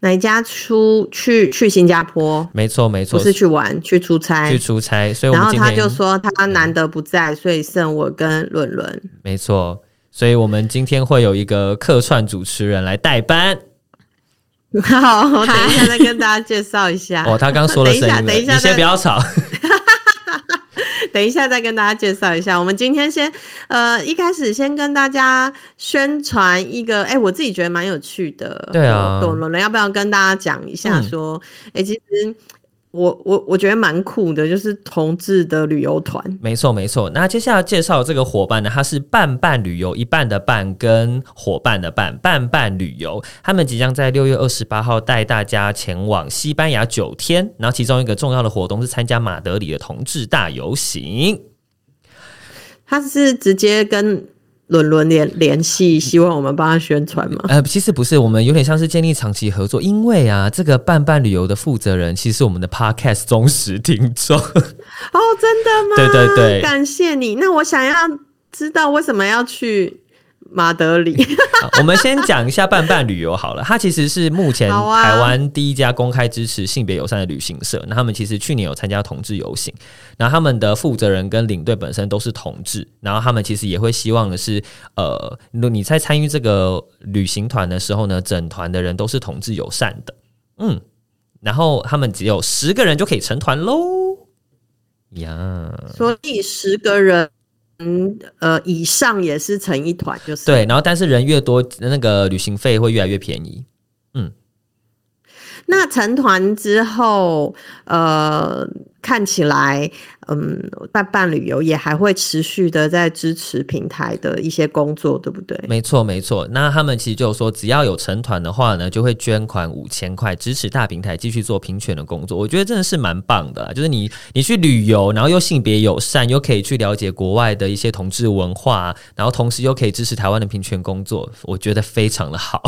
哪家出去去新加坡？没错没错，不是去玩，去出差，去出差。所以我们今天，然后他就说他难得不在，所以剩我跟伦伦。没错，所以我们今天会有一个客串主持人来代班。好，我等一下再跟大家介绍一下。哦，他刚说了 声音了，等一下，你先不要吵。等一下再跟大家介绍一下。我们今天先，呃，一开始先跟大家宣传一个，哎、欸，我自己觉得蛮有趣的。对啊，董伦伦，要不要跟大家讲一下？说，哎、嗯欸，其实。我我我觉得蛮酷的，就是同志的旅游团。没错没错，那接下来介绍这个伙伴呢，他是伴伴旅游，一半的伴跟伙伴的伴，伴伴旅游。他们即将在六月二十八号带大家前往西班牙九天，然后其中一个重要的活动是参加马德里的同志大游行。他是直接跟。轮轮联联系，希望我们帮他宣传吗？呃，其实不是，我们有点像是建立长期合作，因为啊，这个伴伴旅游的负责人其实是我们的 Podcast 忠实听众。哦，真的吗？对对对，感谢你。那我想要知道为什么要去。马德里，我们先讲一下伴伴旅游好了。它其实是目前台湾第一家公开支持性别友善的旅行社。那他们其实去年有参加同志游行，然后他们的负责人跟领队本身都是同志，然后他们其实也会希望的是，呃，你在参与这个旅行团的时候呢，整团的人都是同志友善的。嗯，然后他们只有十个人就可以成团喽。呀，所以十个人。嗯，呃，以上也是成一团，就是对。然后，但是人越多，那个旅行费会越来越便宜。那成团之后，呃，看起来。嗯，伴伴旅游也还会持续的在支持平台的一些工作，对不对？没错，没错。那他们其实就说，只要有成团的话呢，就会捐款五千块支持大平台继续做平权的工作。我觉得真的是蛮棒的，就是你你去旅游，然后又性别友善，又可以去了解国外的一些同志文化，然后同时又可以支持台湾的平权工作，我觉得非常的好。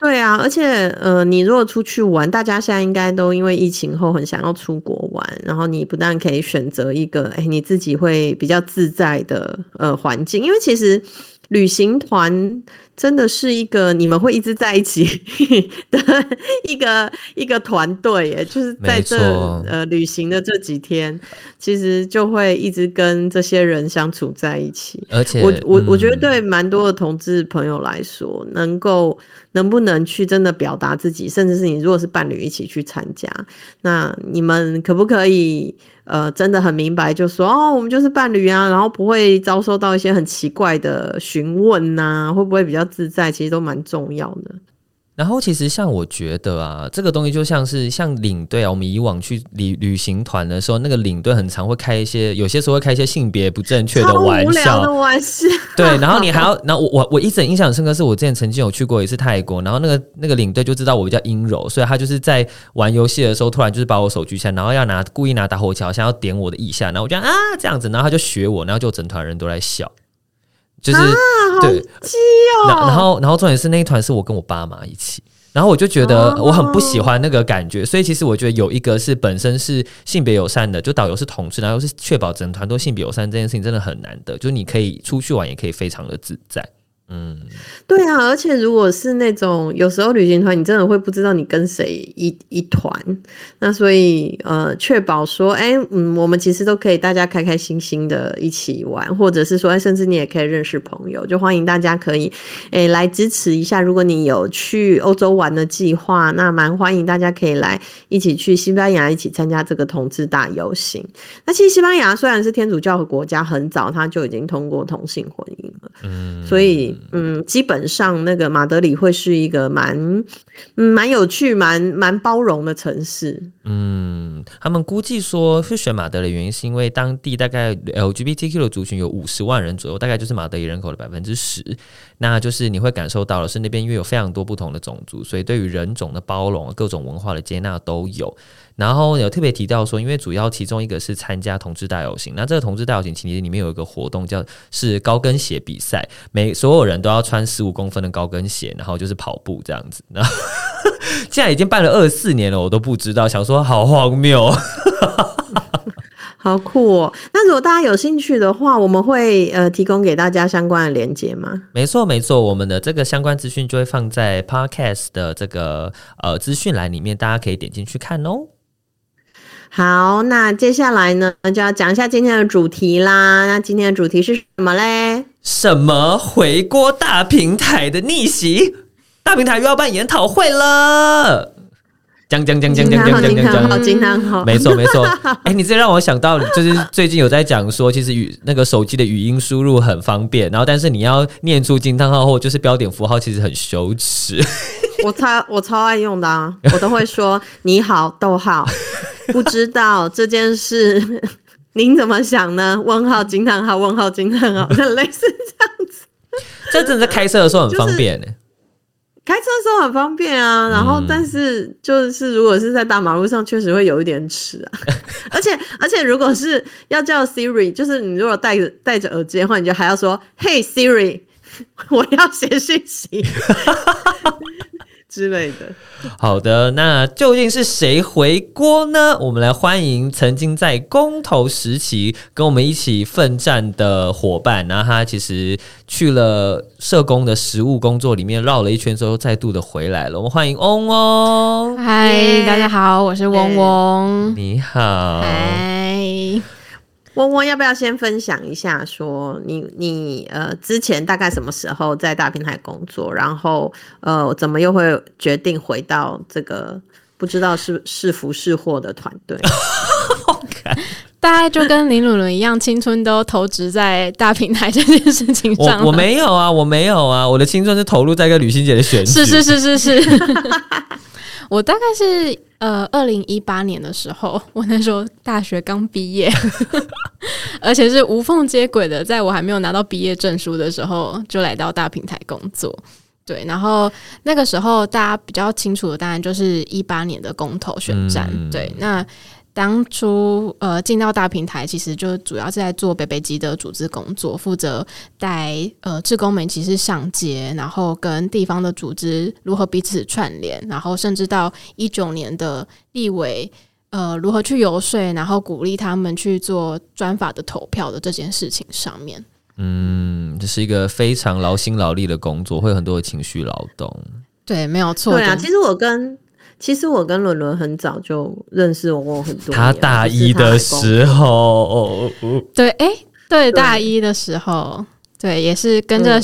对啊，而且呃，你如果出去玩，大家现在应该都因为疫情后很想要出国玩，然后你不但可以选择一个诶你自己会比较自在的呃环境，因为其实旅行团。真的是一个你们会一直在一起的一个一个团队耶，就是在这呃旅行的这几天，其实就会一直跟这些人相处在一起。而且，我我我觉得对蛮多的同志朋友来说，嗯、能够能不能去真的表达自己，甚至是你如果是伴侣一起去参加，那你们可不可以？呃，真的很明白，就说哦，我们就是伴侣啊，然后不会遭受到一些很奇怪的询问呐，会不会比较自在？其实都蛮重要的。然后其实像我觉得啊，这个东西就像是像领队啊，我们以往去旅旅行团的时候，那个领队很常会开一些，有些时候会开一些性别不正确的玩笑，玩笑。对，然后 你还要，然后我我我一直印象深刻，是我之前曾经有去过一次泰国，然后那个那个领队就知道我比较阴柔，所以他就是在玩游戏的时候，突然就是把我手举起来，然后要拿故意拿打火机，想要点我的腋下，然后我就啊这样子，然后他就学我，然后就整团人都在笑。就是、啊、对，哦、然后然后重点是那一团是我跟我爸妈一起，然后我就觉得我很不喜欢那个感觉，哦、所以其实我觉得有一个是本身是性别友善的，就导游是同志，然后是确保整团都性别友善这件事情真的很难得，就是你可以出去玩也可以非常的自在。嗯，对啊，而且如果是那种有时候旅行团，你真的会不知道你跟谁一一团，那所以呃，确保说，哎，嗯，我们其实都可以大家开开心心的一起玩，或者是说，甚至你也可以认识朋友，就欢迎大家可以哎来支持一下。如果你有去欧洲玩的计划，那蛮欢迎大家可以来一起去西班牙一起参加这个同志大游行。那其实西班牙虽然是天主教的国家，很早他就已经通过同性婚姻，嗯，所以。嗯，基本上那个马德里会是一个蛮嗯蛮有趣、蛮蛮包容的城市。嗯，他们估计说会选马德里的原因是因为当地大概 LGBTQ 的族群有五十万人左右，大概就是马德里人口的百分之十。那就是你会感受到的是那边因为有非常多不同的种族，所以对于人种的包容、各种文化的接纳都有。然后有特别提到说，因为主要其中一个是参加同志大游行，那这个同志大游行其实里面有一个活动叫是高跟鞋比赛，每所有人都要穿十五公分的高跟鞋，然后就是跑步这样子。然后现在已经办了二四年了，我都不知道，想说好荒谬，好酷哦！那如果大家有兴趣的话，我们会呃提供给大家相关的连接吗？没错没错，我们的这个相关资讯就会放在 Podcast 的这个呃资讯栏里面，大家可以点进去看哦。好，那接下来呢，就要讲一下今天的主题啦。那今天的主题是什么嘞？什么回锅大平台的逆袭？大平台又要办研讨会了。讲讲讲讲讲讲讲讲讲，好金汤好！没错没错。哎、欸，你这让我想到，就是最近有在讲说，其实语那个手机的语音输入很方便，然后但是你要念出惊叹号或就是标点符号，其实很羞耻。我超我超爱用的啊，我都会说你好，逗号。不知道这件事，您怎么想呢？问号惊叹号，问号惊叹号，很类似这样子。这真的开车的时候很方便呢、欸就是。开车的时候很方便啊，然后但是就是如果是在大马路上，确实会有一点迟啊。而 且而且，如果是要叫 Siri，就是你如果戴着戴着耳机的话，你就还要说 Hey Siri，我要写讯息。之类的。好的，那究竟是谁回锅呢？我们来欢迎曾经在公投时期跟我们一起奋战的伙伴，然后他其实去了社工的实务工作里面绕了一圈之后，再度的回来了。我们欢迎嗡嗡。嗨大家好，我是嗡嗡。你好。嗨。嗡嗡，要不要先分享一下说，说你你呃之前大概什么时候在大平台工作，然后呃怎么又会决定回到这个不知道是是福是祸的团队？大概就跟林鲁伦一样，青春都投掷在大平台这件事情上。我我没有啊，我没有啊，我的青春是投入在一个旅行节的选举。是是是是是，我大概是。呃，二零一八年的时候，我那时候大学刚毕业，而且是无缝接轨的，在我还没有拿到毕业证书的时候，就来到大平台工作。对，然后那个时候大家比较清楚的，当然就是一八年的公投选战。嗯、对，那。当初呃进到大平台，其实就主要是在做北北基的组织工作，负责带呃志工们其实上街，然后跟地方的组织如何彼此串联，然后甚至到一九年的立委呃如何去游说，然后鼓励他们去做专法的投票的这件事情上面。嗯，这是一个非常劳心劳力的工作，会有很多的情绪劳动。对，没有错。对啊，其实我跟。其实我跟伦伦很早就认识我过很多。他大一的时候，对，哎、欸，对，大一的时候，对，也是跟着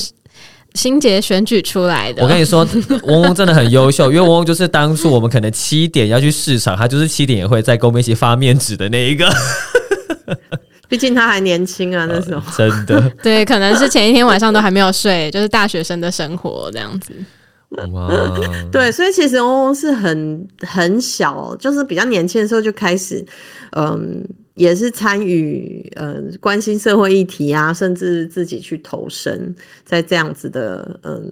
欣洁选举出来的。我跟你说，嗡嗡真的很优秀，因为嗡嗡就是当初我们可能七点要去市场，他就是七点也会在跟我们一起发面纸的那一个。毕竟他还年轻啊，那时候、呃、真的。对，可能是前一天晚上都还没有睡，就是大学生的生活这样子。哇，对，所以其实嗡嗡是很很小，就是比较年轻的时候就开始，嗯，也是参与，嗯，关心社会议题啊，甚至自己去投身在这样子的，嗯，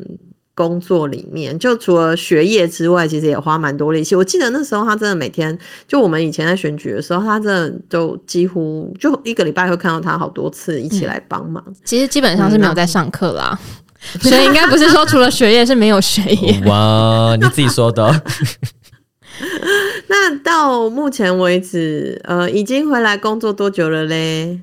工作里面。就除了学业之外，其实也花蛮多力气。我记得那时候他真的每天，就我们以前在选举的时候，他真的就几乎就一个礼拜会看到他好多次一起来帮忙。嗯。其实基本上是没有在上课啦。嗯 所以应该不是说除了学业是没有学业。哇，你自己说的。那到目前为止，呃，已经回来工作多久了嘞？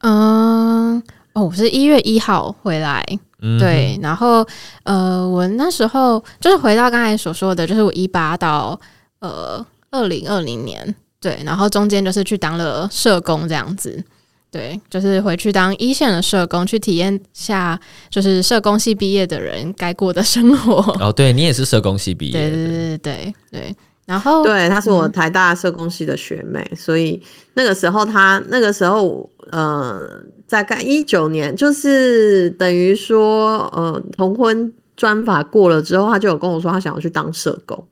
嗯，哦，我是一月一号回来，嗯、对，然后呃，我那时候就是回到刚才所说的，就是我一八到呃二零二零年，对，然后中间就是去当了社工这样子。对，就是回去当一线的社工，去体验下就是社工系毕业的人该过的生活。哦，对，你也是社工系毕业，对对对对对。然后对，她是我台大社工系的学妹，嗯、所以那个时候她那个时候呃，大概一九年，就是等于说呃同婚专法过了之后，她就有跟我说她想要去当社工。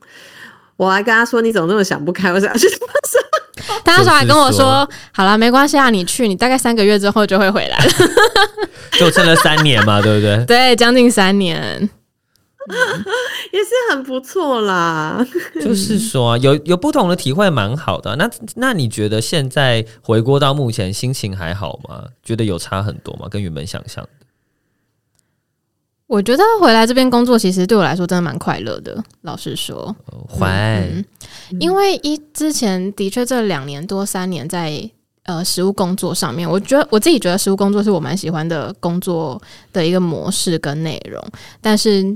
我还跟她说：“你怎么那么想不开？我想要去当社工。”他那时候还跟我说：“说好了，没关系啊，你去，你大概三个月之后就会回来了。”就撑了三年嘛，对不对？对，将近三年，也是很不错啦。就是说啊，有有不同的体会，蛮好的。那那你觉得现在回国到目前，心情还好吗？觉得有差很多吗？跟原本想象的？我觉得回来这边工作，其实对我来说真的蛮快乐的。老实说，怀、嗯嗯，因为一之前的确这两年多三年在呃实务工作上面，我觉得我自己觉得实务工作是我蛮喜欢的工作的一个模式跟内容。但是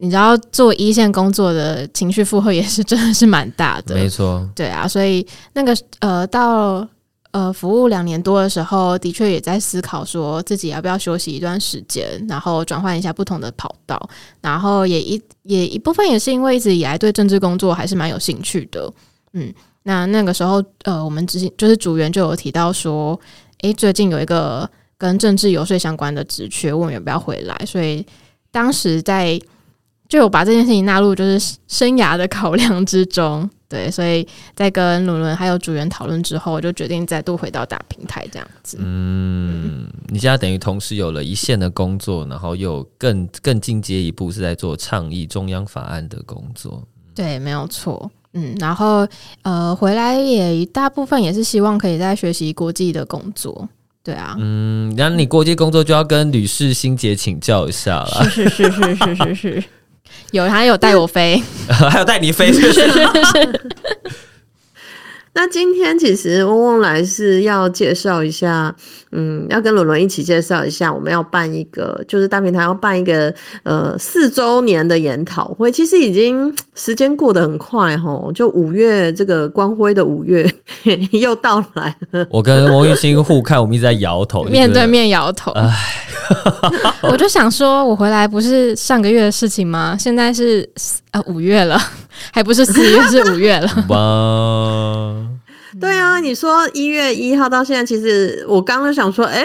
你知道，做一线工作的情绪负荷也是真的是蛮大的，没错，对啊，所以那个呃到。呃，服务两年多的时候，的确也在思考说自己要不要休息一段时间，然后转换一下不同的跑道，然后也一也一部分也是因为一直以来对政治工作还是蛮有兴趣的，嗯，那那个时候，呃，我们执行就是组员就有提到说，诶、欸，最近有一个跟政治游说相关的职缺，问我要不要回来，所以当时在就有把这件事情纳入就是生涯的考量之中。对，所以在跟伦伦还有组员讨论之后，我就决定再度回到大平台这样子。嗯，你现在等于同时有了一线的工作，然后又更更进阶一步是在做倡议中央法案的工作。对，没有错。嗯，然后呃，回来也一大部分也是希望可以在学习国际的工作。对啊，嗯，然后你国际工作就要跟吕氏心姐请教一下了。是是是是是是是。有，他有带我飞，还有带你飞，是是是是。那今天其实嗡嗡来是要介绍一下，嗯，要跟伦伦一起介绍一下，我们要办一个，就是大平台要办一个呃四周年的研讨会。其实已经 时间过得很快哈，就五月这个光辉的五月 又到来了。我跟王玉兴互看，我们一直在摇头，面对面摇头。唉，我就想说，我回来不是上个月的事情吗？现在是呃五月了。还不是四月，是五月了。哇！对啊，你说一月一号到现在，其实我刚刚想说，哎。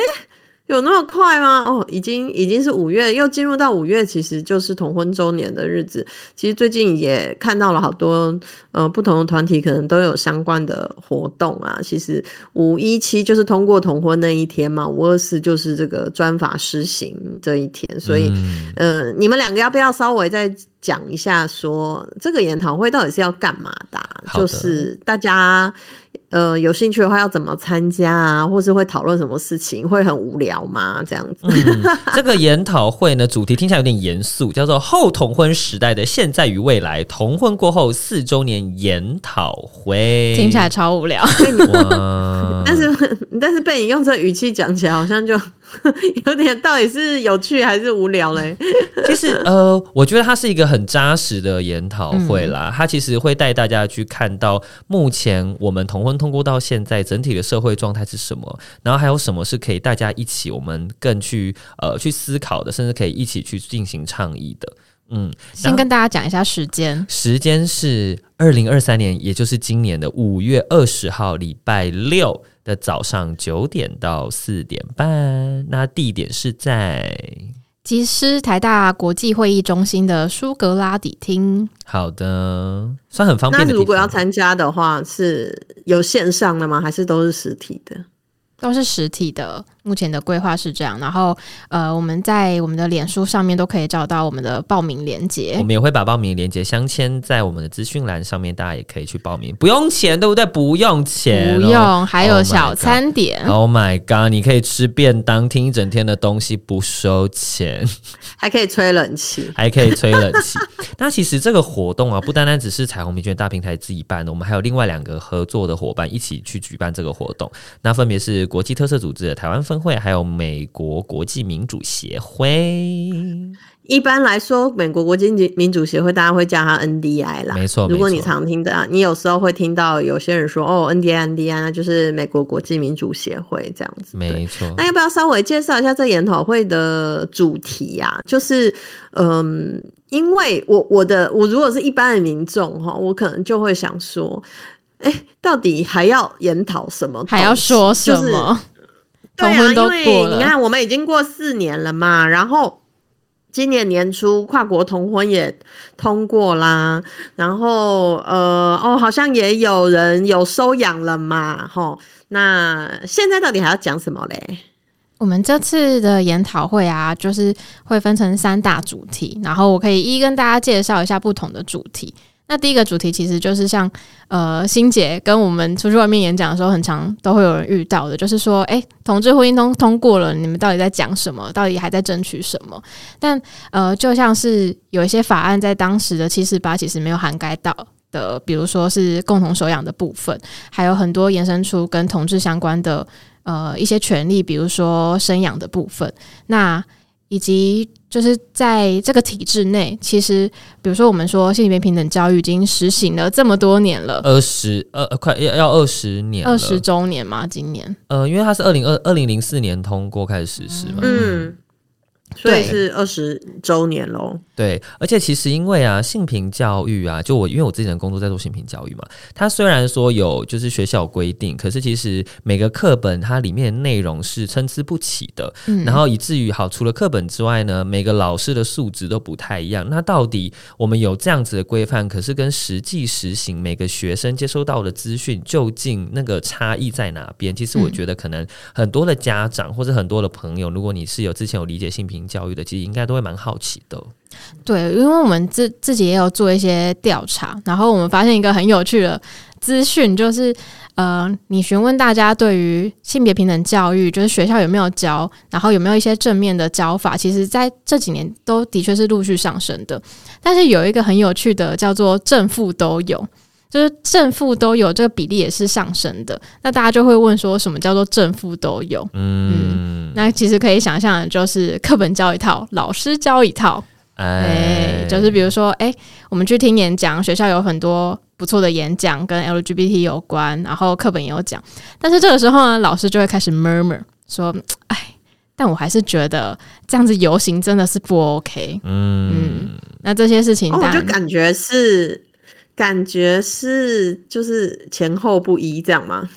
有那么快吗？哦，已经已经是五月，又进入到五月，其实就是同婚周年的日子。其实最近也看到了好多呃不同的团体可能都有相关的活动啊。其实五一七就是通过同婚那一天嘛，五二四就是这个专法施行这一天。所以，嗯、呃，你们两个要不要稍微再讲一下说，说这个研讨会到底是要干嘛的啊？就是大家。呃，有兴趣的话要怎么参加啊？或是会讨论什么事情？会很无聊吗？这样子。嗯、这个研讨会呢，主题听起来有点严肃，叫做“后同婚时代的现在与未来”，同婚过后四周年研讨会，听起来超无聊。但是但是被你用这语气讲起来，好像就。有点到底是有趣还是无聊嘞？其实呃，我觉得它是一个很扎实的研讨会啦。它其实会带大家去看到目前我们同婚通过到现在整体的社会状态是什么，然后还有什么是可以大家一起我们更去呃去思考的，甚至可以一起去进行倡议的。嗯，先跟大家讲一下时间，时间是二零二三年，也就是今年的五月二十号，礼拜六。的早上九点到四点半，那地点是在吉师台大国际会议中心的苏格拉底厅。好的，算很方便的。那如果要参加的话，是有线上的吗？还是都是实体的？都是实体的。目前的规划是这样，然后呃，我们在我们的脸书上面都可以找到我们的报名链接。我们也会把报名链接镶嵌在我们的资讯栏上面，大家也可以去报名，不用钱，对不对？不用钱，不用，还有小餐点。Oh my god！你可以吃便当，听一整天的东西，不收钱，还可以吹冷气，还可以吹冷气。那其实这个活动啊，不单单只是彩虹平权大平台自己办的，我们还有另外两个合作的伙伴一起去举办这个活动。那分别是国际特色组织的台湾分会还有美国国际民主协会。一般来说，美国国际民主协会大家会叫它 NDI 啦。没错，如果你常听的，啊，你有时候会听到有些人说哦，NDI，NDI，那就是美国国际民主协会这样子。没错。那要不要稍微介绍一下这研讨会的主题呀，啊？就是嗯，因为我我的我如果是一般的民众哈，我可能就会想说，哎，到底还要研讨什么？还要说什么？就是，对啊，因为你看，我们已经过四年了嘛，然后。今年年初，跨国同婚也通过啦，然后呃哦，好像也有人有收养了嘛，吼，那现在到底还要讲什么嘞？我们这次的研讨会啊，就是会分成三大主题，然后我可以一一跟大家介绍一下不同的主题。那第一个主题其实就是像呃，欣姐跟我们出去外面演讲的时候，很常都会有人遇到的，就是说，诶，同志婚姻通通过了，你们到底在讲什么？到底还在争取什么？但呃，就像是有一些法案在当时的七四八其实没有涵盖到的，比如说是共同收养的部分，还有很多延伸出跟同志相关的呃一些权利，比如说生养的部分。那以及就是在这个体制内，其实比如说我们说性别平等教育已经实行了这么多年了，二十二快要要二十年，二十周年嘛，今年。呃，因为它是二零二二零零四年通过开始实施嘛，嗯。所以是二十周年喽。对，而且其实因为啊，性平教育啊，就我因为我自己的工作在做性平教育嘛，它虽然说有就是学校规定，可是其实每个课本它里面的内容是参差不齐的，嗯，然后以至于好，除了课本之外呢，每个老师的素质都不太一样。那到底我们有这样子的规范，可是跟实际实行每个学生接收到的资讯，究竟那个差异在哪边？其实我觉得可能很多的家长或者很多的朋友，如果你是有之前有理解性平。教育的其实应该都会蛮好奇的，对，因为我们自自己也有做一些调查，然后我们发现一个很有趣的资讯，就是呃，你询问大家对于性别平等教育，就是学校有没有教，然后有没有一些正面的教法，其实在这几年都的确是陆续上升的，但是有一个很有趣的叫做正负都有。就是正负都有，这个比例也是上升的。那大家就会问说，什么叫做正负都有？嗯，嗯，那其实可以想象的就是课本教一套，老师教一套。哎，欸、就是比如说，哎、欸，我们去听演讲，学校有很多不错的演讲跟 LGBT 有关，然后课本也有讲。但是这个时候呢，老师就会开始 murmur 说，哎，但我还是觉得这样子游行真的是不 OK。嗯，嗯，那这些事情，我就感觉是。感觉是就是前后不一这样吗？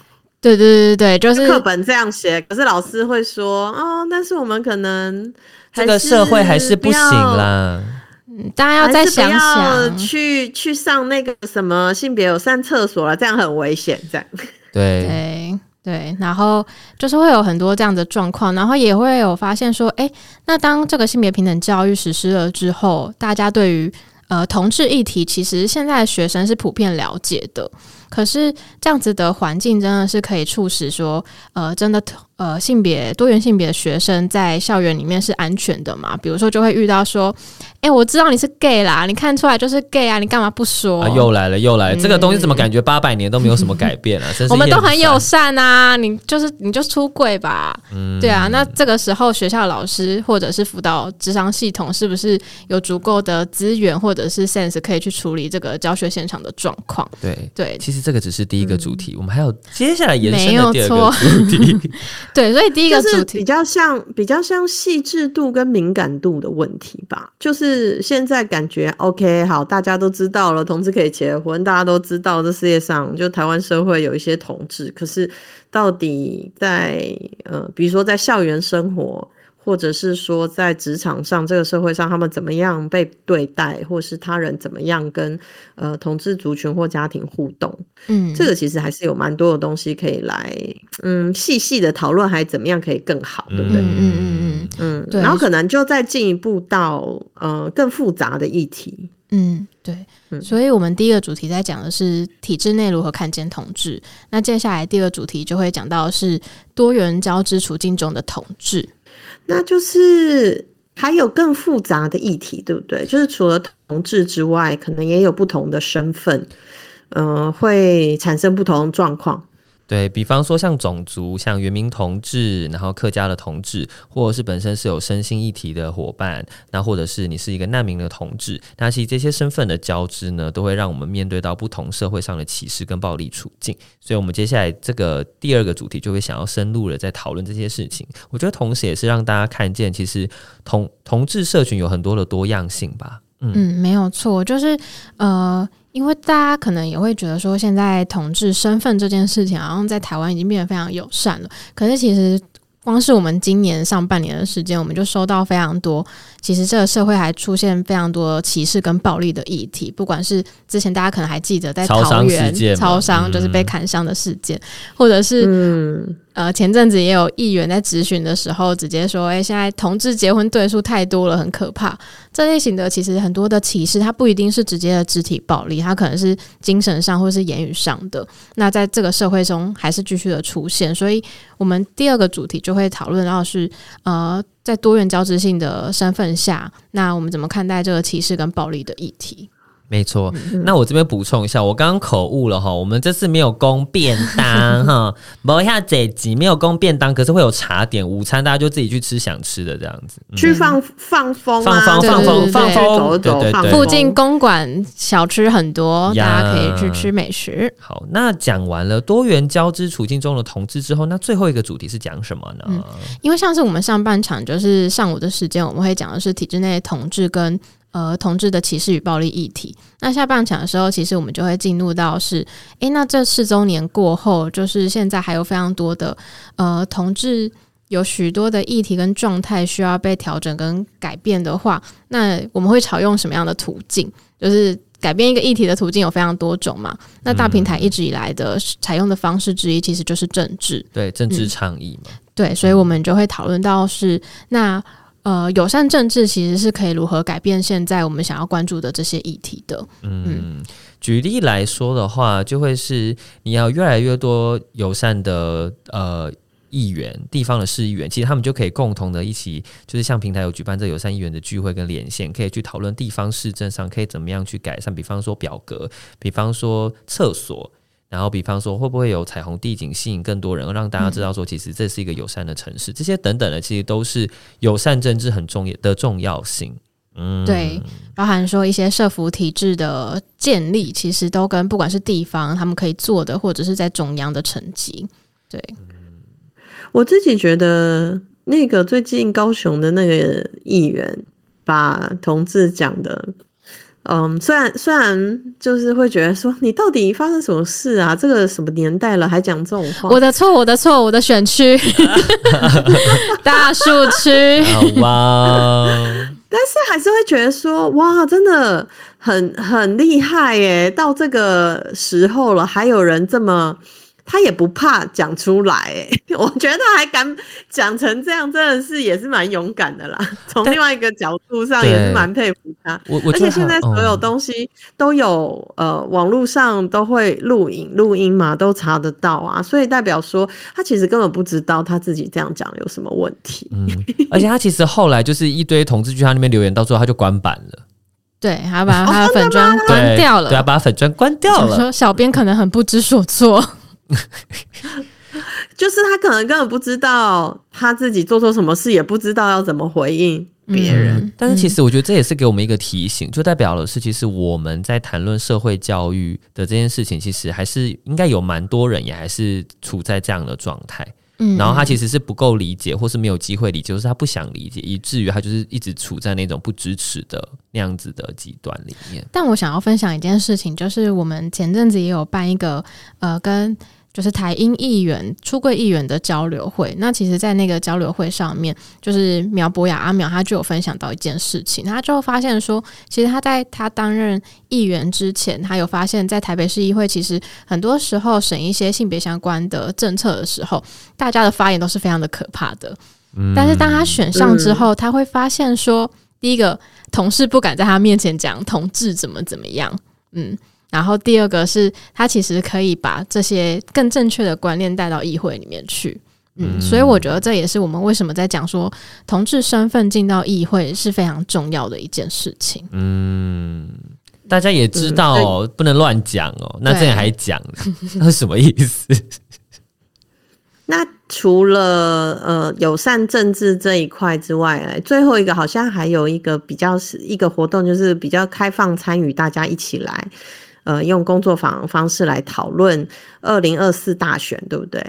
对对对对，就是课本这样写，可是老师会说哦，但是我们可能这个社会还是不行啦。嗯，大家要再想想，去去上那个什么性别友善厕所了，这样很危险。这样 对对对，然后就是会有很多这样的状况，然后也会有发现说，哎，那当这个性别平等教育实施了之后，大家对于呃，同志议题其实现在学生是普遍了解的，可是这样子的环境真的是可以促使说，呃，真的。呃，性别多元性别的学生在校园里面是安全的嘛？比如说，就会遇到说，哎、欸，我知道你是 gay 啦，你看出来就是 gay 啊，你干嘛不说？啊、又来了，又来了，嗯、这个东西怎么感觉八百年都没有什么改变啊？我们都很友善啊，你就是你就出柜吧，嗯，对啊。那这个时候，学校老师或者是辅导智商系统是不是有足够的资源或者是 sense 可以去处理这个教学现场的状况？对对，对其实这个只是第一个主题，嗯、我们还有接下来延伸的第二个主题。对，所以第一个是比较像比较像细致度跟敏感度的问题吧。就是现在感觉 OK，好，大家都知道了，同志可以结婚，大家都知道这世界上就台湾社会有一些同志，可是到底在呃，比如说在校园生活。或者是说，在职场上，这个社会上，他们怎么样被对待，或是他人怎么样跟呃同志族群或家庭互动，嗯，这个其实还是有蛮多的东西可以来，嗯，细细的讨论，还怎么样可以更好，对不对？嗯嗯嗯嗯，对。然后可能就再进一步到呃更复杂的议题，嗯，对。所以我们第一个主题在讲的是体制内如何看见统治，那接下来第二个主题就会讲到是多元交织处境中的同志。那就是还有更复杂的议题，对不对？就是除了同志之外，可能也有不同的身份，嗯、会产生不同状况。对，比方说像种族，像原民同志，然后客家的同志，或者是本身是有身心一体的伙伴，那或者是你是一个难民的同志，那其实这些身份的交织呢，都会让我们面对到不同社会上的歧视跟暴力处境。所以，我们接下来这个第二个主题就会想要深入的在讨论这些事情。我觉得同时也是让大家看见，其实同同志社群有很多的多样性吧。嗯，没有错，就是呃。因为大家可能也会觉得说，现在同志身份这件事情，好像在台湾已经变得非常友善了。可是其实，光是我们今年上半年的时间，我们就收到非常多。其实这个社会还出现非常多歧视跟暴力的议题，不管是之前大家可能还记得在桃园超商就是被砍伤的事件，嗯、或者是嗯。呃，前阵子也有议员在质询的时候直接说：“诶、欸，现在同志结婚对数太多了，很可怕。”这类型的其实很多的歧视，它不一定是直接的肢体暴力，它可能是精神上或是言语上的。那在这个社会中还是继续的出现，所以我们第二个主题就会讨论到是呃，在多元交织性的身份下，那我们怎么看待这个歧视跟暴力的议题？没错，那我这边补充一下，我刚刚口误了哈，我们这次没有供便当哈，不下这集没有供便当，可是会有茶点、午餐，大家就自己去吃想吃的这样子，嗯、去放放风、啊，放放放风放风，对对对，附近公馆小吃很多，大家可以去吃美食。好，那讲完了多元交织处境中的同志之后，那最后一个主题是讲什么呢？嗯、因为上次我们上半场就是上午的时间，我们会讲的是体制内同志跟。呃，同志的歧视与暴力议题。那下半场的时候，其实我们就会进入到是，诶，那这四周年过后，就是现在还有非常多的呃，同志有许多的议题跟状态需要被调整跟改变的话，那我们会采用什么样的途径？就是改变一个议题的途径有非常多种嘛。那大平台一直以来的采用的方式之一，其实就是政治，对，政治倡议嘛、嗯。对，所以我们就会讨论到是那。呃，友善政治其实是可以如何改变现在我们想要关注的这些议题的。嗯，举例来说的话，就会是你要越来越多友善的呃议员，地方的市议员，其实他们就可以共同的一起，就是像平台有举办这友善议员的聚会跟连线，可以去讨论地方市政上可以怎么样去改善，比方说表格，比方说厕所。然后，比方说，会不会有彩虹地景吸引更多人，让大家知道说，其实这是一个友善的城市。嗯、这些等等的，其实都是友善政治很重要的重要性。嗯，对，包含说一些社服体制的建立，其实都跟不管是地方他们可以做的，或者是在中央的成绩。对，我自己觉得，那个最近高雄的那个议员把同志讲的。嗯，虽然虽然就是会觉得说，你到底发生什么事啊？这个什么年代了还讲这种话？我的错，我的错，我的选区 大树区，哇！但是还是会觉得说，哇，真的很很厉害耶！到这个时候了，还有人这么。他也不怕讲出来，欸，我觉得他还敢讲成这样，真的是也是蛮勇敢的啦。从另外一个角度上，也是蛮佩服他。而且现在所有东西都有，嗯、呃，网络上都会录影、录音嘛，都查得到啊。所以代表说，他其实根本不知道他自己这样讲有什么问题。嗯，而且他其实后来就是一堆同志去他那边留言，到最后他就关板了。对，还把他的粉砖关掉了。对，他把粉砖关掉了。说小编可能很不知所措。就是他可能根本不知道他自己做错什么事，也不知道要怎么回应别人。嗯。但是其实我觉得这也是给我们一个提醒，就代表了是，其实我们在谈论社会教育的这件事情，其实还是应该有蛮多人也还是处在这样的状态。嗯，然后他其实是不够理解，或是没有机会理解，或是他不想理解，以至于他就是一直处在那种不支持的那样子的极端里面。但我想要分享一件事情，就是我们前阵子也有办一个呃跟。就是台英议员出柜议员的交流会，那其实，在那个交流会上面，就是苗博雅阿苗，他就有分享到一件事情，他就发现说，其实他在他担任议员之前，他有发现，在台北市议会，其实很多时候审一些性别相关的政策的时候，大家的发言都是非常的可怕的。嗯，但是当他选上之后，他会发现说，第一个同事不敢在他面前讲同志怎么怎么样，嗯。然后第二个是，他其实可以把这些更正确的观念带到议会里面去，嗯，所以我觉得这也是我们为什么在讲说同志身份进到议会是非常重要的一件事情。嗯，大家也知道哦，不能乱讲哦，那这样还讲，那是什么意思？那除了呃友善政治这一块之外，最后一个好像还有一个比较是一个活动，就是比较开放参与，大家一起来呃用工作坊方式来讨论二零二四大选，对不对？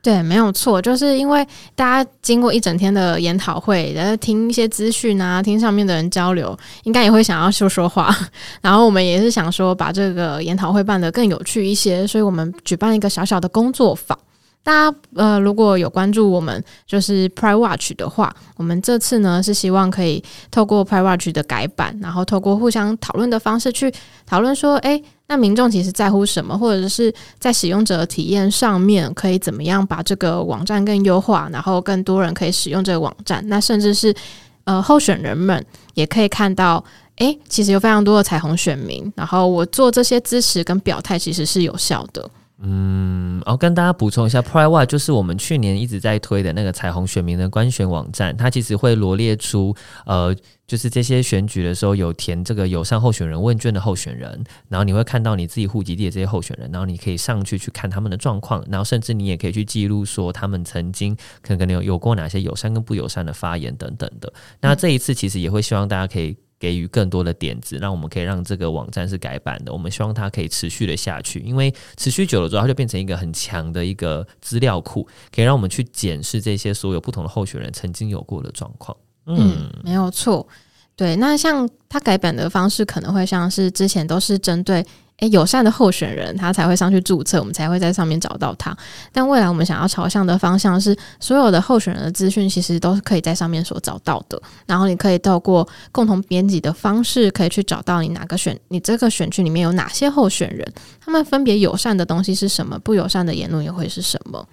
对，没有错，就是因为大家经过一整天的研讨会，然后听一些资讯啊，听上面的人交流，应该也会想要说说话。然后我们也是想说，把这个研讨会办得更有趣一些，所以我们举办一个小小的工作坊。大家呃，如果有关注我们就是 Pri Watch 的话，我们这次呢是希望可以透过 Pri Watch 的改版，然后透过互相讨论的方式去讨论说，诶，那民众其实在乎什么，或者是在使用者体验上面可以怎么样把这个网站更优化，然后更多人可以使用这个网站，那甚至是呃候选人们也可以看到，诶，其实有非常多的彩虹选民，然后我做这些支持跟表态其实是有效的。嗯，我跟大家补充一下，Pride Watch 就是我们去年一直在推的那个彩虹选民的官选网站，它其实会罗列出呃，就是这些选举的时候有填这个友善候选人问卷的候选人，然后你会看到你自己户籍地的这些候选人，然后你可以上去去看他们的状况，然后甚至你也可以去记录说他们曾经可能有有过哪些友善跟不友善的发言等等的。那这一次其实也会希望大家可以。给予更多的点子，让我们可以让这个网站是改版的。我们希望它可以持续的下去，因为持续久了之后，它就变成一个很强的一个资料库，可以让我们去检视这些所有不同的候选人曾经有过的状况。嗯，嗯，没有错。对，那像它改版的方式，可能会像是之前都是针对。诶，友善的候选人，他才会上去注册，我们才会在上面找到他。但未来我们想要朝向的方向是，所有的候选人的资讯其实都是可以在上面所找到的。然后你可以透过共同编辑的方式，可以去找到你哪个选，你这个选区里面有哪些候选人，他们分别友善的东西是什么，不友善的言论又会是什么？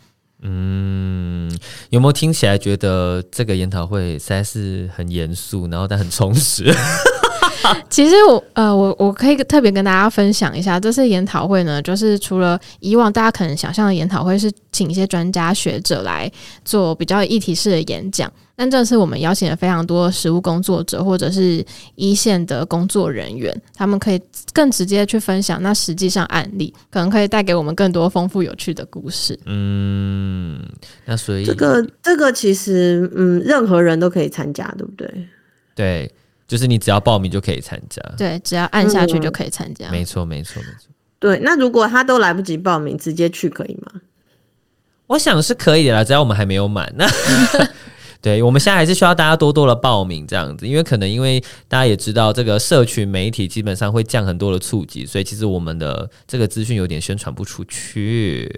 嗯，有没有听起来觉得这个研讨会实在是很严肃，然后但很充实？其实我呃，我我可以特别跟大家分享一下，这次研讨会呢，就是除了以往大家可能想象的研讨会是请一些专家学者来做比较议题式的演讲，但这次我们邀请了非常多实务工作者或者是一线的工作人员，他们可以更直接去分享那实际上案例，可能可以带给我们更多丰富有趣的故事。嗯，那所以这个这个其实嗯，任何人都可以参加，对不对？对。就是你只要报名就可以参加，对，只要按下去就可以参加。没错，没错，没错。对，那如果他都来不及报名，直接去可以吗？我想是可以的啦，只要我们还没有满。那 对，我们现在还是需要大家多多的报名这样子，因为可能因为大家也知道，这个社群媒体基本上会降很多的触及，所以其实我们的这个资讯有点宣传不出去。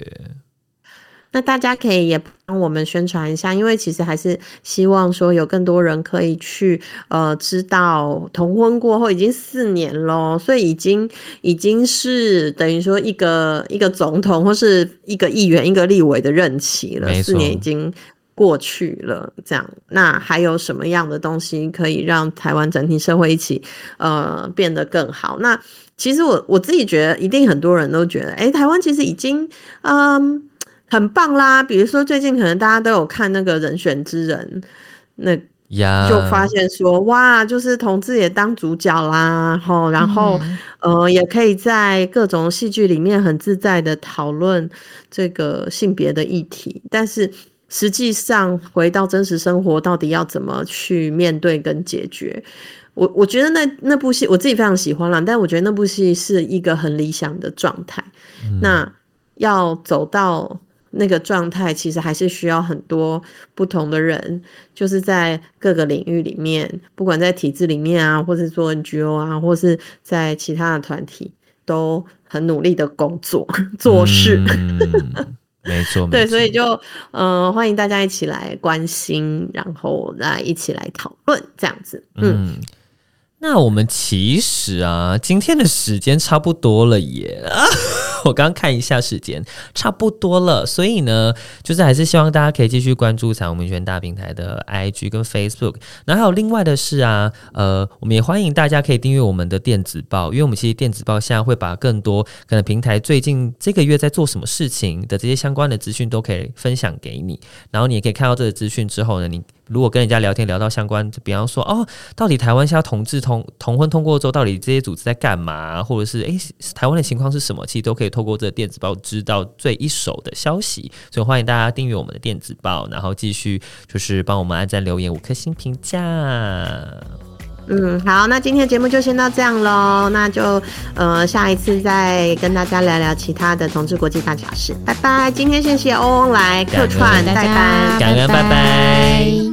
那大家可以也帮我们宣传一下，因为其实还是希望说有更多人可以去呃知道同婚过后已经四年喽，所以已经已经是等于说一个一个总统或是一个议员一个立委的任期了，四年已经过去了。这样，那还有什么样的东西可以让台湾整体社会一起呃变得更好？那其实我我自己觉得，一定很多人都觉得，哎，台湾其实已经嗯。很棒啦，比如说最近可能大家都有看那个人选之人，那就发现说哇，就是同志也当主角啦，吼，然后、嗯、呃也可以在各种戏剧里面很自在的讨论这个性别的议题，但是实际上回到真实生活，到底要怎么去面对跟解决？我我觉得那那部戏我自己非常喜欢啦，但我觉得那部戏是一个很理想的状态，嗯、那要走到。那个状态其实还是需要很多不同的人，就是在各个领域里面，不管在体制里面啊，或是做 NGO 啊，或是在其他的团体，都很努力的工作 做事。嗯、没错，对，所以就嗯、呃，欢迎大家一起来关心，然后来一起来讨论这样子。嗯，嗯，那我们其实啊，今天的时间差不多了耶。我刚看一下时间，差不多了，所以呢，就是还是希望大家可以继续关注彩虹民权大平台的 IG 跟 Facebook。然后还有另外的是啊，呃，我们也欢迎大家可以订阅我们的电子报，因为我们其实电子报现在会把更多可能平台最近这个月在做什么事情的这些相关的资讯都可以分享给你。然后你也可以看到这个资讯之后呢，你如果跟人家聊天聊到相关，就比方说哦，到底台湾现在同志同同婚通过之后，到底这些组织在干嘛，或者是诶，台湾的情况是什么，其实都可以透过这个电子报知道最一手的消息。所以欢迎大家订阅我们的电子报，然后继续就是帮我们按赞、留言、五颗星评价。嗯，好，那今天节目就先到这样喽，那就呃下一次再跟大家聊聊其他的同志国际大小事，拜拜。今天谢谢欧欧来客串拜拜，感恩，拜拜。